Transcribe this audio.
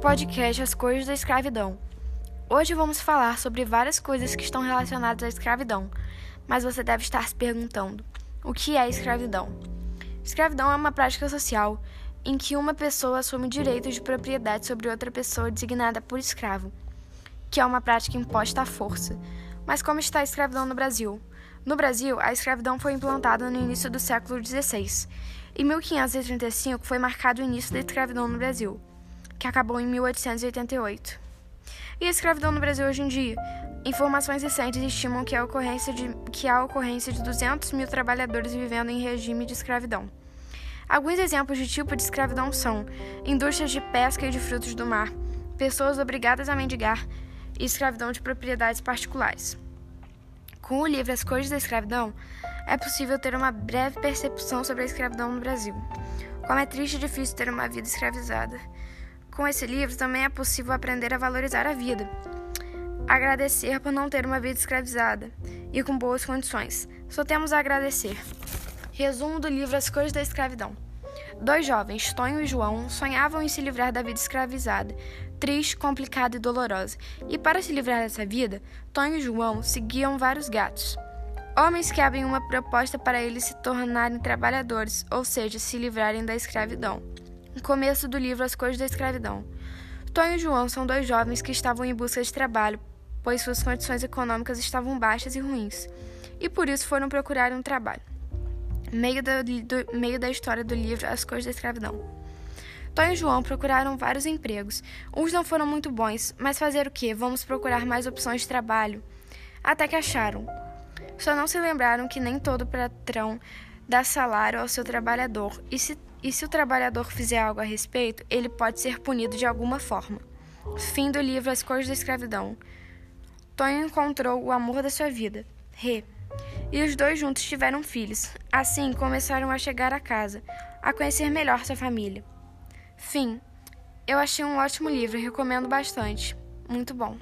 podcast As Coisas da Escravidão. Hoje vamos falar sobre várias coisas que estão relacionadas à escravidão, mas você deve estar se perguntando: o que é escravidão? Escravidão é uma prática social em que uma pessoa assume direitos de propriedade sobre outra pessoa designada por escravo, que é uma prática imposta à força. Mas como está a escravidão no Brasil? No Brasil, a escravidão foi implantada no início do século XVI. Em 1535 foi marcado o início da escravidão no Brasil que acabou em 1888. E a escravidão no Brasil hoje em dia? Informações recentes estimam que há ocorrência de, que há ocorrência de 200 mil trabalhadores vivendo em regime de escravidão. Alguns exemplos de tipo de escravidão são indústrias de pesca e de frutos do mar, pessoas obrigadas a mendigar e escravidão de propriedades particulares. Com o livro As Cores da Escravidão, é possível ter uma breve percepção sobre a escravidão no Brasil. Como é triste e difícil ter uma vida escravizada. Com esse livro também é possível aprender a valorizar a vida, agradecer por não ter uma vida escravizada e com boas condições. Só temos a agradecer. Resumo do livro As Cores da Escravidão. Dois jovens, Tonho e João, sonhavam em se livrar da vida escravizada, triste, complicada e dolorosa. E para se livrar dessa vida, Tonho e João seguiam vários gatos. Homens que abrem uma proposta para eles se tornarem trabalhadores, ou seja, se livrarem da escravidão começo do livro As Cores da Escravidão. Tonho e João são dois jovens que estavam em busca de trabalho, pois suas condições econômicas estavam baixas e ruins, e por isso foram procurar um trabalho. Meio, do, do, meio da história do livro As Cores da Escravidão. Tonho e João procuraram vários empregos. Uns não foram muito bons, mas fazer o que? Vamos procurar mais opções de trabalho. Até que acharam. Só não se lembraram que nem todo patrão dá salário ao seu trabalhador, e se e se o trabalhador fizer algo a respeito, ele pode ser punido de alguma forma. Fim do livro As Cores da Escravidão. Tonho encontrou o amor da sua vida, Rê, e os dois juntos tiveram filhos. Assim começaram a chegar a casa, a conhecer melhor sua família. Fim. Eu achei um ótimo livro recomendo bastante. Muito bom.